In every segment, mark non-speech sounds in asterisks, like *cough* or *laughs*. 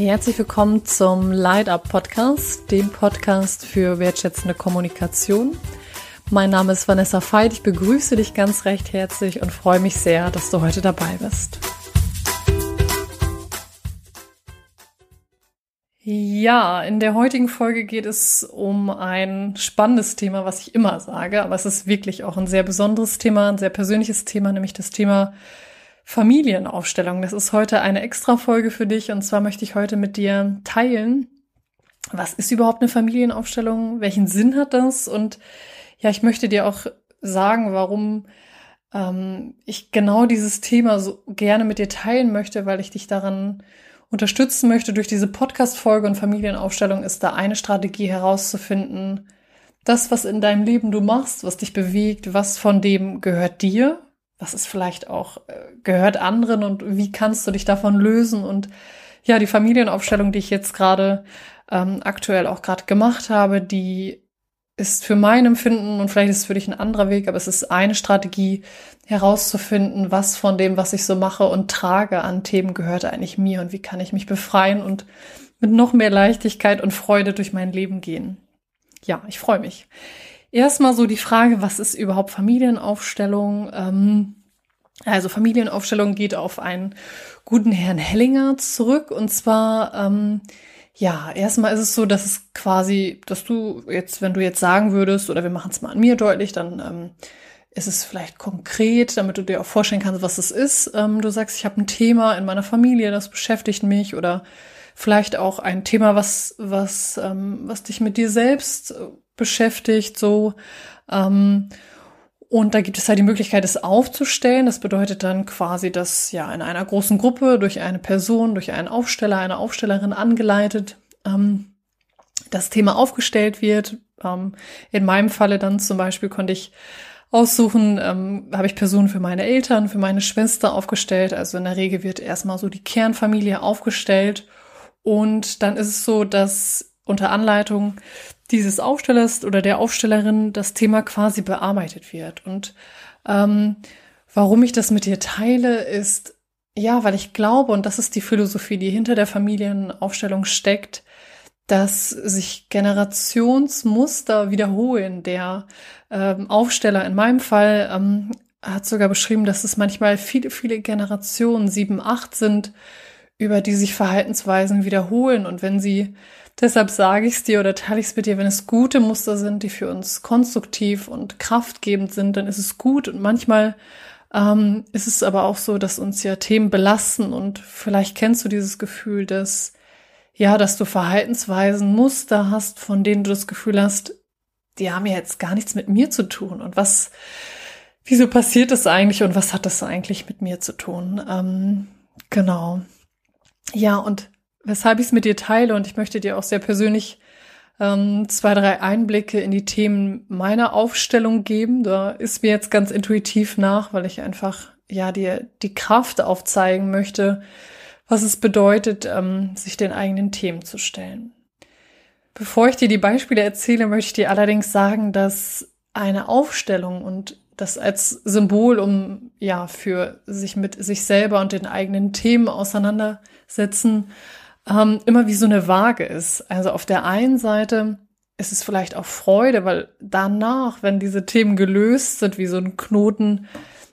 Herzlich willkommen zum Light Up Podcast, dem Podcast für wertschätzende Kommunikation. Mein Name ist Vanessa Veit. Ich begrüße dich ganz recht herzlich und freue mich sehr, dass du heute dabei bist. Ja, in der heutigen Folge geht es um ein spannendes Thema, was ich immer sage, aber es ist wirklich auch ein sehr besonderes Thema, ein sehr persönliches Thema, nämlich das Thema Familienaufstellung. Das ist heute eine extra Folge für dich und zwar möchte ich heute mit dir teilen, was ist überhaupt eine Familienaufstellung? Welchen Sinn hat das? Und ja, ich möchte dir auch sagen, warum ähm, ich genau dieses Thema so gerne mit dir teilen möchte, weil ich dich daran unterstützen möchte durch diese Podcast-Folge und Familienaufstellung ist da eine Strategie herauszufinden, das, was in deinem Leben du machst, was dich bewegt, was von dem gehört dir was ist vielleicht auch, äh, gehört anderen und wie kannst du dich davon lösen? Und ja, die Familienaufstellung, die ich jetzt gerade ähm, aktuell auch gerade gemacht habe, die ist für mein Empfinden und vielleicht ist es für dich ein anderer Weg, aber es ist eine Strategie herauszufinden, was von dem, was ich so mache und trage an Themen gehört eigentlich mir und wie kann ich mich befreien und mit noch mehr Leichtigkeit und Freude durch mein Leben gehen. Ja, ich freue mich. Erstmal so die Frage, was ist überhaupt Familienaufstellung? Ähm, also Familienaufstellung geht auf einen guten Herrn Hellinger zurück. Und zwar, ähm, ja, erstmal ist es so, dass es quasi, dass du jetzt, wenn du jetzt sagen würdest, oder wir machen es mal an mir deutlich, dann ähm, ist es vielleicht konkret, damit du dir auch vorstellen kannst, was es ist. Ähm, du sagst, ich habe ein Thema in meiner Familie, das beschäftigt mich oder vielleicht auch ein Thema, was, was, ähm, was dich mit dir selbst beschäftigt, so. Ähm, und da gibt es halt die Möglichkeit, es aufzustellen. Das bedeutet dann quasi, dass ja in einer großen Gruppe durch eine Person, durch einen Aufsteller, eine Aufstellerin angeleitet, ähm, das Thema aufgestellt wird. Ähm, in meinem Falle dann zum Beispiel konnte ich aussuchen, ähm, habe ich Personen für meine Eltern, für meine Schwester aufgestellt. Also in der Regel wird erstmal so die Kernfamilie aufgestellt. Und dann ist es so, dass unter Anleitung dieses Aufstellers oder der Aufstellerin das Thema quasi bearbeitet wird. Und ähm, warum ich das mit dir teile, ist, ja, weil ich glaube, und das ist die Philosophie, die hinter der Familienaufstellung steckt, dass sich Generationsmuster wiederholen. Der ähm, Aufsteller in meinem Fall ähm, hat sogar beschrieben, dass es manchmal viele, viele Generationen, sieben, acht sind, über die sich Verhaltensweisen wiederholen. Und wenn sie Deshalb sage ich es dir oder teile ich es mit dir, wenn es gute Muster sind, die für uns konstruktiv und kraftgebend sind, dann ist es gut. Und manchmal ähm, ist es aber auch so, dass uns ja Themen belasten und vielleicht kennst du dieses Gefühl, dass ja, dass du Verhaltensweisen, Muster hast, von denen du das Gefühl hast, die haben ja jetzt gar nichts mit mir zu tun. Und was, wieso passiert das eigentlich und was hat das eigentlich mit mir zu tun? Ähm, genau. Ja, und weshalb ich es mit dir teile und ich möchte dir auch sehr persönlich ähm, zwei, drei Einblicke in die Themen meiner Aufstellung geben. Da ist mir jetzt ganz intuitiv nach, weil ich einfach ja dir die Kraft aufzeigen möchte, was es bedeutet, ähm, sich den eigenen Themen zu stellen. Bevor ich dir die Beispiele erzähle, möchte ich dir allerdings sagen, dass eine Aufstellung und das als Symbol, um ja für sich mit sich selber und den eigenen Themen auseinandersetzen, ähm, immer wie so eine Waage ist. Also auf der einen Seite ist es vielleicht auch Freude, weil danach, wenn diese Themen gelöst sind, wie so ein Knoten,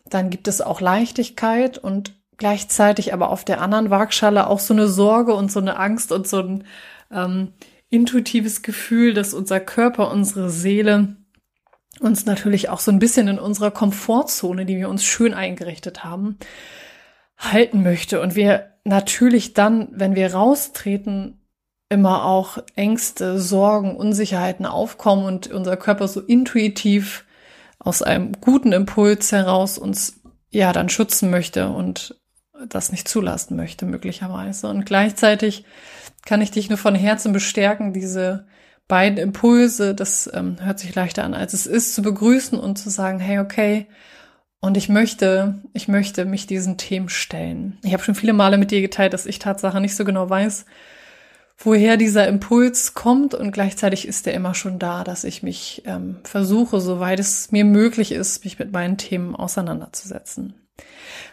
dann gibt es auch Leichtigkeit und gleichzeitig aber auf der anderen Waagschale auch so eine Sorge und so eine Angst und so ein ähm, intuitives Gefühl, dass unser Körper, unsere Seele uns natürlich auch so ein bisschen in unserer Komfortzone, die wir uns schön eingerichtet haben, halten möchte. Und wir natürlich dann, wenn wir raustreten, immer auch Ängste, Sorgen, Unsicherheiten aufkommen und unser Körper so intuitiv aus einem guten Impuls heraus uns ja dann schützen möchte und das nicht zulassen möchte, möglicherweise. Und gleichzeitig kann ich dich nur von Herzen bestärken, diese beiden Impulse, das ähm, hört sich leichter an, als es ist, zu begrüßen und zu sagen, hey, okay, und ich möchte, ich möchte mich diesen Themen stellen. Ich habe schon viele Male mit dir geteilt, dass ich Tatsache nicht so genau weiß, woher dieser Impuls kommt und gleichzeitig ist er immer schon da, dass ich mich ähm, versuche, soweit es mir möglich ist, mich mit meinen Themen auseinanderzusetzen.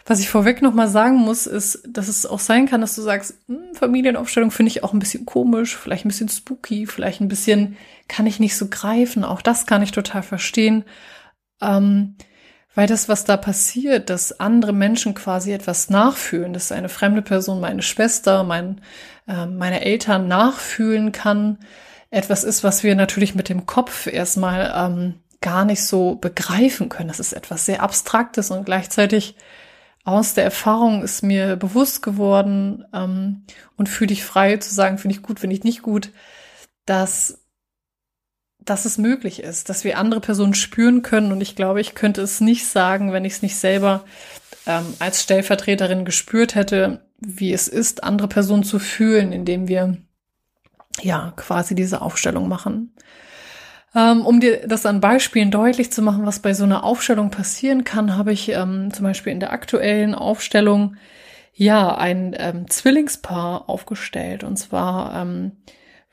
Was ich vorweg nochmal sagen muss, ist, dass es auch sein kann, dass du sagst, hm, Familienaufstellung finde ich auch ein bisschen komisch, vielleicht ein bisschen spooky, vielleicht ein bisschen kann ich nicht so greifen. Auch das kann ich total verstehen. Ähm, weil das, was da passiert, dass andere Menschen quasi etwas nachfühlen, dass eine fremde Person, meine Schwester, mein, äh, meine Eltern nachfühlen kann, etwas ist, was wir natürlich mit dem Kopf erstmal ähm, gar nicht so begreifen können. Das ist etwas sehr Abstraktes und gleichzeitig aus der Erfahrung ist mir bewusst geworden ähm, und fühle ich frei zu sagen, finde ich gut, finde ich nicht gut, dass dass es möglich ist, dass wir andere Personen spüren können. Und ich glaube, ich könnte es nicht sagen, wenn ich es nicht selber ähm, als Stellvertreterin gespürt hätte, wie es ist, andere Personen zu fühlen, indem wir ja quasi diese Aufstellung machen. Ähm, um dir das an Beispielen deutlich zu machen, was bei so einer Aufstellung passieren kann, habe ich ähm, zum Beispiel in der aktuellen Aufstellung ja ein ähm, Zwillingspaar aufgestellt. Und zwar ähm,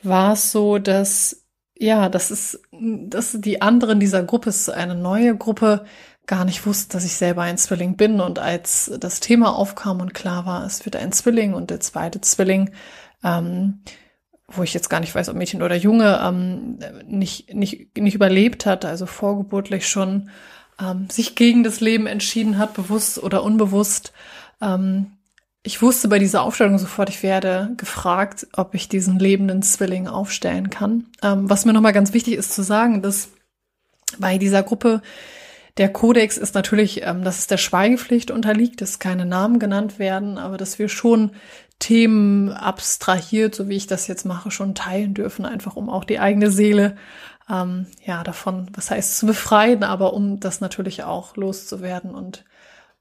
war es so, dass ja, das ist, dass die anderen dieser Gruppe ist eine neue Gruppe, gar nicht wussten, dass ich selber ein Zwilling bin. Und als das Thema aufkam und klar war, es wird ein Zwilling und der zweite Zwilling, ähm, wo ich jetzt gar nicht weiß, ob Mädchen oder Junge, ähm, nicht, nicht, nicht überlebt hat, also vorgeburtlich schon ähm, sich gegen das Leben entschieden hat, bewusst oder unbewusst, ähm, ich wusste bei dieser Aufstellung sofort, ich werde gefragt, ob ich diesen lebenden Zwilling aufstellen kann. Ähm, was mir nochmal ganz wichtig ist zu sagen, dass bei dieser Gruppe der Kodex ist natürlich, ähm, dass es der Schweigepflicht unterliegt, dass keine Namen genannt werden, aber dass wir schon Themen abstrahiert, so wie ich das jetzt mache, schon teilen dürfen, einfach um auch die eigene Seele ähm, ja davon, was heißt zu befreien, aber um das natürlich auch loszuwerden und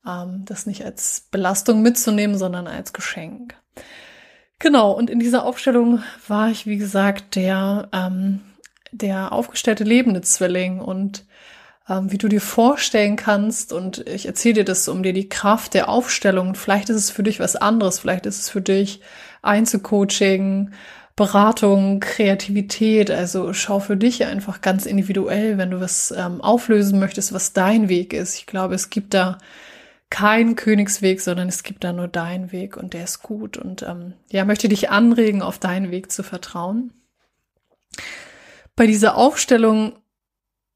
das nicht als Belastung mitzunehmen, sondern als Geschenk. Genau, und in dieser Aufstellung war ich, wie gesagt, der, ähm, der aufgestellte lebende Zwilling und ähm, wie du dir vorstellen kannst, und ich erzähle dir das, um dir die Kraft der Aufstellung, vielleicht ist es für dich was anderes, vielleicht ist es für dich Einzelcoaching, Beratung, Kreativität. Also schau für dich einfach ganz individuell, wenn du was ähm, auflösen möchtest, was dein Weg ist. Ich glaube, es gibt da kein Königsweg, sondern es gibt da nur deinen Weg und der ist gut. Und ähm, ja, möchte dich anregen, auf deinen Weg zu vertrauen. Bei dieser Aufstellung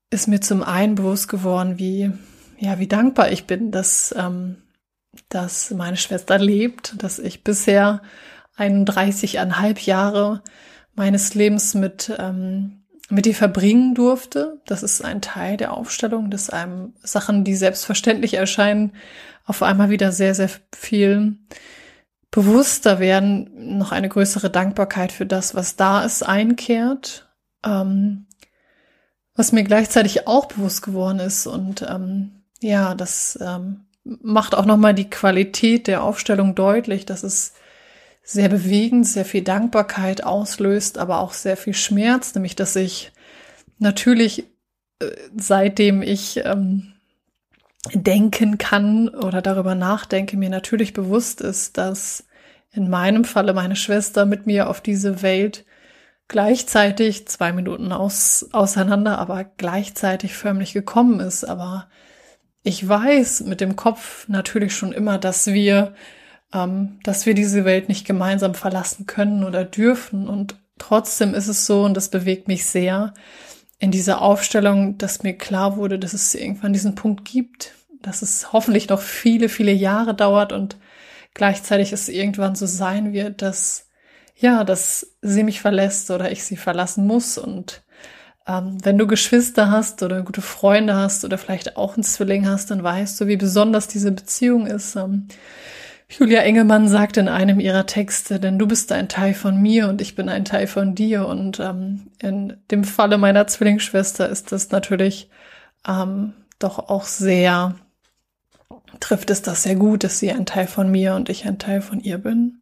ist mir zum einen bewusst geworden, wie ja, wie dankbar ich bin, dass ähm, dass meine Schwester lebt, dass ich bisher 31,5 Jahre meines Lebens mit ähm, mit ihr verbringen durfte. Das ist ein Teil der Aufstellung, dass einem Sachen, die selbstverständlich erscheinen, auf einmal wieder sehr, sehr viel bewusster werden, noch eine größere Dankbarkeit für das, was da ist, einkehrt. Ähm, was mir gleichzeitig auch bewusst geworden ist und ähm, ja, das ähm, macht auch nochmal die Qualität der Aufstellung deutlich, dass es sehr bewegend, sehr viel Dankbarkeit auslöst, aber auch sehr viel Schmerz, nämlich dass ich natürlich, äh, seitdem ich ähm, denken kann oder darüber nachdenke, mir natürlich bewusst ist, dass in meinem Falle meine Schwester mit mir auf diese Welt gleichzeitig zwei Minuten aus, auseinander, aber gleichzeitig förmlich gekommen ist. Aber ich weiß mit dem Kopf natürlich schon immer, dass wir ähm, dass wir diese Welt nicht gemeinsam verlassen können oder dürfen. Und trotzdem ist es so, und das bewegt mich sehr, in dieser Aufstellung, dass mir klar wurde, dass es irgendwann diesen Punkt gibt, dass es hoffentlich noch viele, viele Jahre dauert und gleichzeitig es irgendwann so sein wird, dass ja, dass sie mich verlässt oder ich sie verlassen muss. Und ähm, wenn du Geschwister hast oder gute Freunde hast oder vielleicht auch einen Zwilling hast, dann weißt du, wie besonders diese Beziehung ist. Ähm, Julia Engelmann sagt in einem ihrer Texte, denn du bist ein Teil von mir und ich bin ein Teil von dir. Und ähm, in dem Falle meiner Zwillingsschwester ist das natürlich ähm, doch auch sehr, trifft es das sehr gut, dass sie ein Teil von mir und ich ein Teil von ihr bin.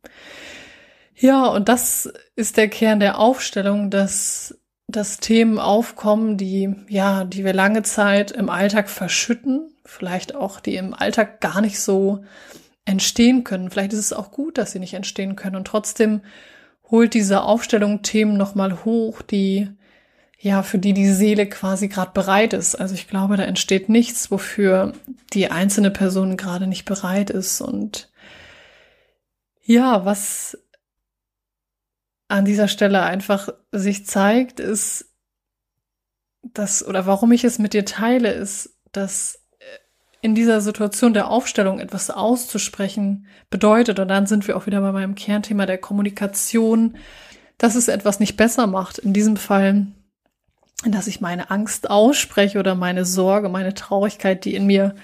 Ja, und das ist der Kern der Aufstellung, dass, dass Themen aufkommen, die, ja, die wir lange Zeit im Alltag verschütten, vielleicht auch die im Alltag gar nicht so entstehen können. Vielleicht ist es auch gut, dass sie nicht entstehen können. Und trotzdem holt diese Aufstellung Themen nochmal hoch, die ja, für die die Seele quasi gerade bereit ist. Also ich glaube, da entsteht nichts, wofür die einzelne Person gerade nicht bereit ist. Und ja, was an dieser Stelle einfach sich zeigt, ist, dass, oder warum ich es mit dir teile, ist, dass in dieser Situation der Aufstellung etwas auszusprechen bedeutet, und dann sind wir auch wieder bei meinem Kernthema der Kommunikation, dass es etwas nicht besser macht. In diesem Fall dass ich meine Angst ausspreche oder meine Sorge, meine Traurigkeit, die in mir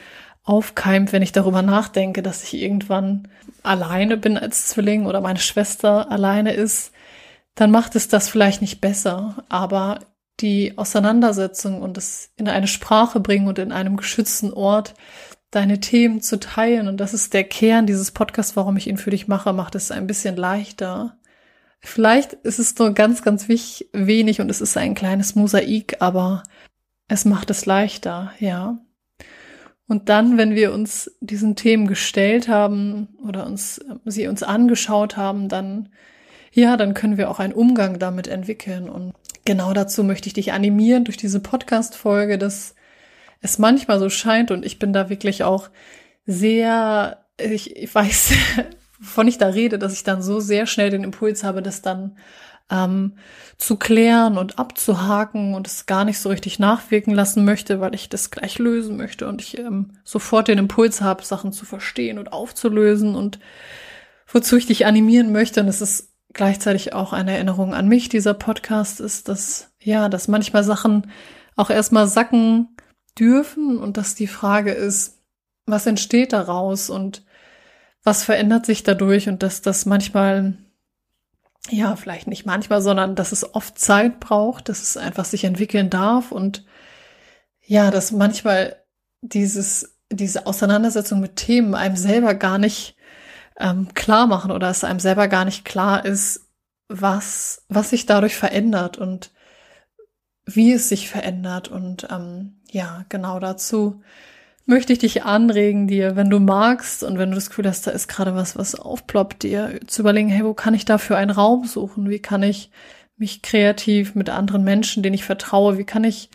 aufkeimt, wenn ich darüber nachdenke, dass ich irgendwann alleine bin als Zwilling oder meine Schwester alleine ist, dann macht es das vielleicht nicht besser. Aber die Auseinandersetzung und es in eine Sprache bringen und in einem geschützten Ort deine Themen zu teilen, und das ist der Kern dieses Podcasts, warum ich ihn für dich mache, macht es ein bisschen leichter, Vielleicht ist es nur ganz, ganz wenig und es ist ein kleines Mosaik, aber es macht es leichter, ja. Und dann, wenn wir uns diesen Themen gestellt haben oder uns sie uns angeschaut haben, dann ja, dann können wir auch einen Umgang damit entwickeln. Und genau dazu möchte ich dich animieren durch diese Podcast-Folge, dass es manchmal so scheint und ich bin da wirklich auch sehr, ich, ich weiß, *laughs* wovon ich da rede, dass ich dann so sehr schnell den Impuls habe, das dann ähm, zu klären und abzuhaken und es gar nicht so richtig nachwirken lassen möchte, weil ich das gleich lösen möchte und ich ähm, sofort den Impuls habe, Sachen zu verstehen und aufzulösen und wozu ich dich animieren möchte. Und es ist gleichzeitig auch eine Erinnerung an mich, dieser Podcast ist, dass, ja, dass manchmal Sachen auch erstmal sacken dürfen und dass die Frage ist, was entsteht daraus und was verändert sich dadurch und dass das manchmal, ja, vielleicht nicht manchmal, sondern dass es oft Zeit braucht, dass es einfach sich entwickeln darf und ja, dass manchmal dieses, diese Auseinandersetzung mit Themen einem selber gar nicht ähm, klar machen oder es einem selber gar nicht klar ist, was, was sich dadurch verändert und wie es sich verändert. Und ähm, ja, genau dazu möchte ich dich anregen, dir, wenn du magst und wenn du das Gefühl hast, da ist gerade was, was aufploppt, dir zu überlegen, hey, wo kann ich dafür einen Raum suchen? Wie kann ich mich kreativ mit anderen Menschen, denen ich vertraue, wie kann ich,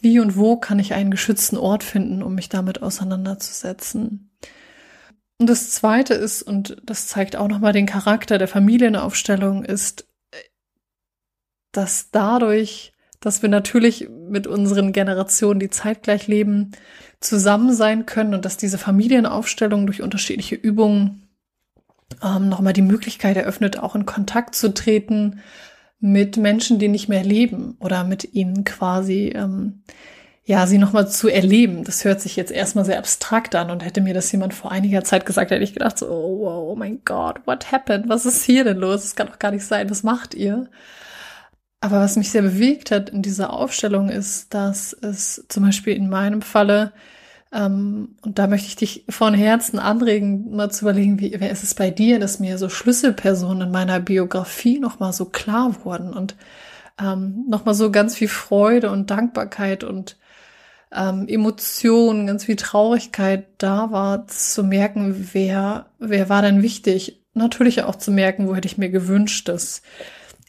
wie und wo kann ich einen geschützten Ort finden, um mich damit auseinanderzusetzen? Und das zweite ist, und das zeigt auch nochmal den Charakter der Familienaufstellung, ist, dass dadurch, dass wir natürlich mit unseren Generationen, die zeitgleich leben, zusammen sein können und dass diese Familienaufstellung durch unterschiedliche Übungen ähm, nochmal die Möglichkeit eröffnet, auch in Kontakt zu treten mit Menschen, die nicht mehr leben oder mit ihnen quasi, ähm, ja, sie nochmal zu erleben. Das hört sich jetzt erstmal sehr abstrakt an und hätte mir das jemand vor einiger Zeit gesagt, hätte ich gedacht so, oh, wow, oh mein Gott, what happened? Was ist hier denn los? Das kann doch gar nicht sein. Was macht ihr? Aber was mich sehr bewegt hat in dieser Aufstellung ist, dass es zum Beispiel in meinem Falle, ähm, und da möchte ich dich von Herzen anregen, mal zu überlegen, wie, wer ist es bei dir, dass mir so Schlüsselpersonen in meiner Biografie nochmal so klar wurden und ähm, nochmal so ganz viel Freude und Dankbarkeit und ähm, Emotionen, ganz viel Traurigkeit da war, zu merken, wer, wer war denn wichtig? Natürlich auch zu merken, wo hätte ich mir gewünscht, dass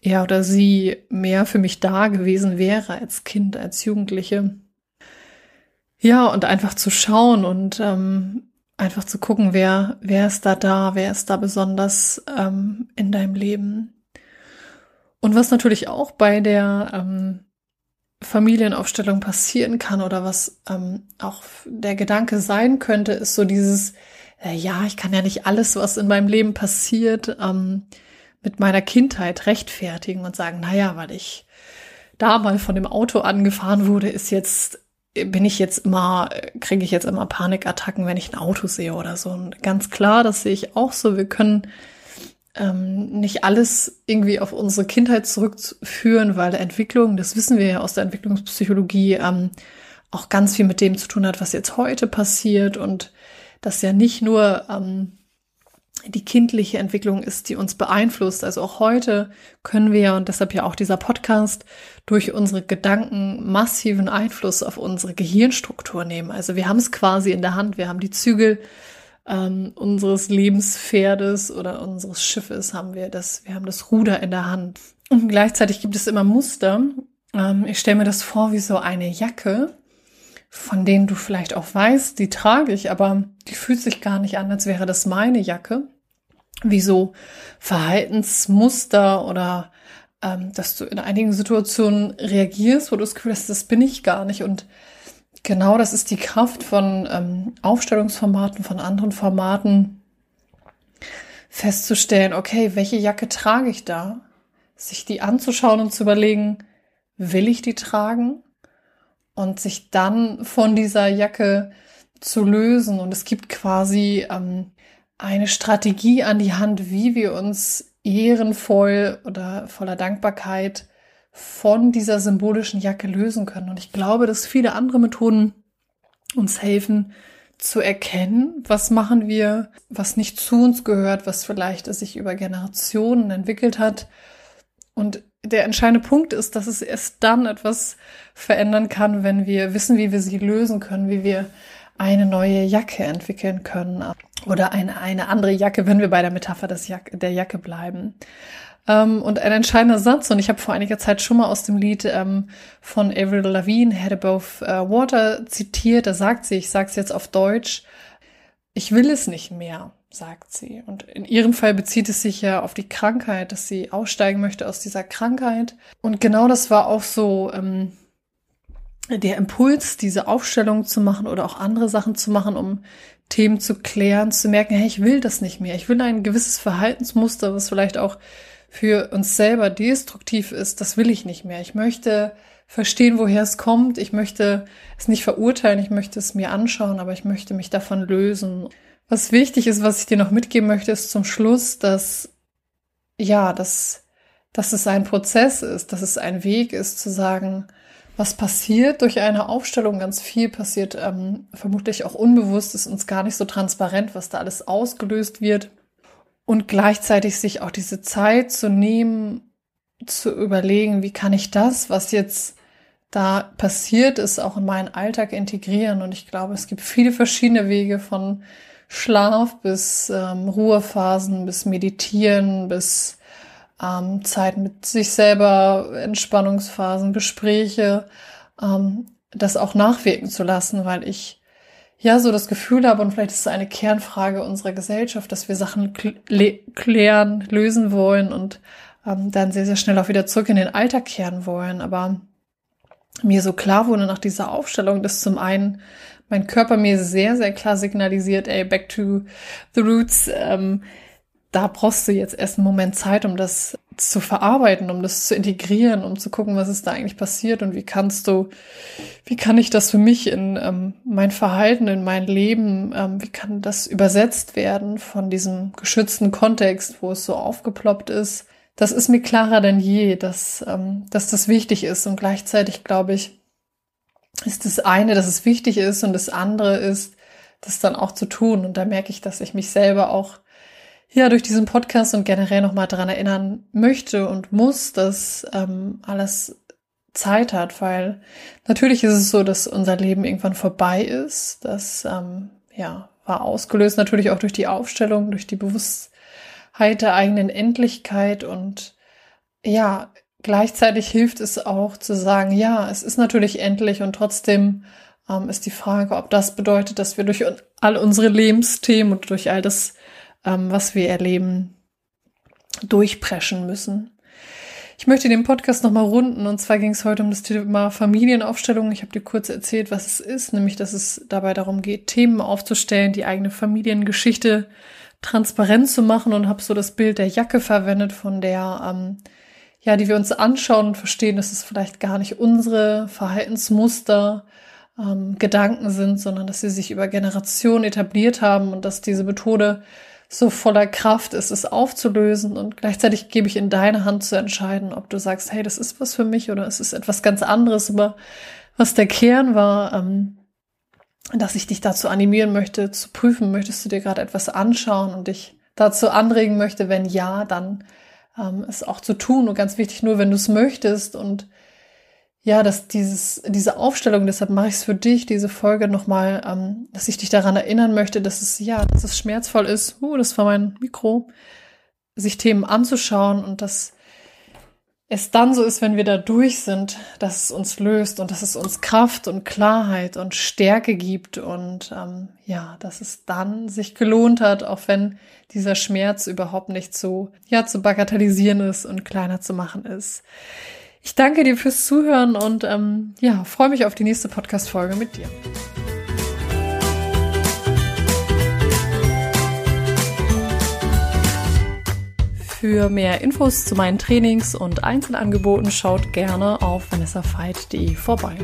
er oder sie mehr für mich da gewesen wäre als Kind, als Jugendliche. Ja, und einfach zu schauen und ähm, einfach zu gucken, wer, wer ist da da, wer ist da besonders ähm, in deinem Leben. Und was natürlich auch bei der ähm, Familienaufstellung passieren kann oder was ähm, auch der Gedanke sein könnte, ist so dieses, äh, ja, ich kann ja nicht alles, was in meinem Leben passiert, ähm, mit meiner Kindheit rechtfertigen und sagen, naja, weil ich da mal von dem Auto angefahren wurde, ist jetzt, bin ich jetzt immer, kriege ich jetzt immer Panikattacken, wenn ich ein Auto sehe oder so. Und ganz klar, das sehe ich auch so. Wir können ähm, nicht alles irgendwie auf unsere Kindheit zurückführen, weil Entwicklung, das wissen wir ja aus der Entwicklungspsychologie, ähm, auch ganz viel mit dem zu tun hat, was jetzt heute passiert und das ja nicht nur ähm, die kindliche Entwicklung ist, die uns beeinflusst. Also auch heute können wir, und deshalb ja auch dieser Podcast, durch unsere Gedanken massiven Einfluss auf unsere Gehirnstruktur nehmen. Also wir haben es quasi in der Hand, wir haben die Zügel ähm, unseres Lebenspferdes oder unseres Schiffes, haben wir das, wir haben das Ruder in der Hand. Und gleichzeitig gibt es immer Muster, Ähm, ich stelle mir das vor wie so eine Jacke, von denen du vielleicht auch weißt, die trage ich, aber die fühlt sich gar nicht an, als wäre das meine Jacke. Wie so Verhaltensmuster oder ähm, dass du in einigen Situationen reagierst, wo du das Gefühl hast, das bin ich gar nicht. Und genau das ist die Kraft von ähm, Aufstellungsformaten, von anderen Formaten, festzustellen, okay, welche Jacke trage ich da? Sich die anzuschauen und zu überlegen, will ich die tragen? Und sich dann von dieser Jacke zu lösen. Und es gibt quasi ähm, eine Strategie an die Hand, wie wir uns ehrenvoll oder voller Dankbarkeit von dieser symbolischen Jacke lösen können. Und ich glaube, dass viele andere Methoden uns helfen zu erkennen, was machen wir, was nicht zu uns gehört, was vielleicht sich über Generationen entwickelt hat. Und der entscheidende Punkt ist, dass es erst dann etwas verändern kann, wenn wir wissen, wie wir sie lösen können, wie wir eine neue Jacke entwickeln können oder eine, eine andere Jacke, wenn wir bei der Metapher des Jack der Jacke bleiben. Ähm, und ein entscheidender Satz, und ich habe vor einiger Zeit schon mal aus dem Lied ähm, von Avril Lavigne, Head Above uh, Water, zitiert, da sagt sie, ich sage es jetzt auf Deutsch, ich will es nicht mehr, sagt sie. Und in ihrem Fall bezieht es sich ja auf die Krankheit, dass sie aussteigen möchte aus dieser Krankheit. Und genau das war auch so ähm, der Impuls, diese Aufstellung zu machen oder auch andere Sachen zu machen, um Themen zu klären, zu merken, hey, ich will das nicht mehr. Ich will ein gewisses Verhaltensmuster, was vielleicht auch für uns selber destruktiv ist, das will ich nicht mehr. Ich möchte verstehen, woher es kommt. Ich möchte es nicht verurteilen, ich möchte es mir anschauen, aber ich möchte mich davon lösen. Was wichtig ist, was ich dir noch mitgeben möchte, ist zum Schluss, dass, ja, dass, dass es ein Prozess ist, dass es ein Weg ist, zu sagen, was passiert durch eine Aufstellung. Ganz viel passiert ähm, vermutlich auch unbewusst, ist uns gar nicht so transparent, was da alles ausgelöst wird und gleichzeitig sich auch diese Zeit zu nehmen, zu überlegen, wie kann ich das, was jetzt da passiert ist, auch in meinen Alltag integrieren. Und ich glaube, es gibt viele verschiedene Wege von Schlaf bis ähm, Ruhephasen, bis Meditieren, bis ähm, Zeit mit sich selber, Entspannungsphasen, Gespräche, ähm, das auch nachwirken zu lassen, weil ich ja so das Gefühl habe, und vielleicht ist es eine Kernfrage unserer Gesellschaft, dass wir Sachen klären, lösen wollen und ähm, dann sehr, sehr schnell auch wieder zurück in den Alltag kehren wollen. Aber mir so klar wurde nach dieser Aufstellung, dass zum einen mein Körper mir sehr, sehr klar signalisiert, ey, back to the roots, ähm, da brauchst du jetzt erst einen Moment Zeit, um das zu verarbeiten, um das zu integrieren, um zu gucken, was ist da eigentlich passiert und wie kannst du, wie kann ich das für mich in ähm, mein Verhalten, in mein Leben, ähm, wie kann das übersetzt werden von diesem geschützten Kontext, wo es so aufgeploppt ist. Das ist mir klarer denn je, dass, ähm, dass das wichtig ist und gleichzeitig glaube ich, ist das eine, dass es wichtig ist und das andere ist, das dann auch zu tun. Und da merke ich, dass ich mich selber auch ja durch diesen Podcast und generell nochmal daran erinnern möchte und muss, dass ähm, alles Zeit hat, weil natürlich ist es so, dass unser Leben irgendwann vorbei ist. Das ähm, ja war ausgelöst natürlich auch durch die Aufstellung, durch die Bewusstheit der eigenen Endlichkeit und ja gleichzeitig hilft es auch zu sagen, ja, es ist natürlich endlich und trotzdem ähm, ist die Frage, ob das bedeutet, dass wir durch all unsere Lebensthemen und durch all das ähm, was wir erleben, durchpreschen müssen. Ich möchte den Podcast nochmal runden und zwar ging es heute um das Thema Familienaufstellung. Ich habe dir kurz erzählt, was es ist, nämlich dass es dabei darum geht, Themen aufzustellen, die eigene Familiengeschichte transparent zu machen und habe so das Bild der Jacke verwendet, von der ähm, ja, die wir uns anschauen und verstehen, dass es vielleicht gar nicht unsere Verhaltensmuster, ähm, Gedanken sind, sondern dass sie sich über Generationen etabliert haben und dass diese Methode so voller Kraft ist, es aufzulösen und gleichzeitig gebe ich in deine Hand zu entscheiden, ob du sagst, hey, das ist was für mich oder es ist etwas ganz anderes, aber was der Kern war, ähm, dass ich dich dazu animieren möchte, zu prüfen, möchtest du dir gerade etwas anschauen und dich dazu anregen möchte, wenn ja, dann ähm, es auch zu tun. Und ganz wichtig, nur wenn du es möchtest und ja, dass dieses, diese Aufstellung, deshalb mache ich es für dich, diese Folge nochmal, ähm, dass ich dich daran erinnern möchte, dass es, ja, dass es schmerzvoll ist, uh, das war mein Mikro, sich Themen anzuschauen und dass es dann so ist, wenn wir da durch sind, dass es uns löst und dass es uns Kraft und Klarheit und Stärke gibt und ähm, ja, dass es dann sich gelohnt hat, auch wenn dieser Schmerz überhaupt nicht so ja zu bagatellisieren ist und kleiner zu machen ist. Ich danke dir fürs Zuhören und ähm, ja, freue mich auf die nächste Podcast-Folge mit dir. Für mehr Infos zu meinen Trainings und Einzelangeboten schaut gerne auf vanessafeit.de vorbei.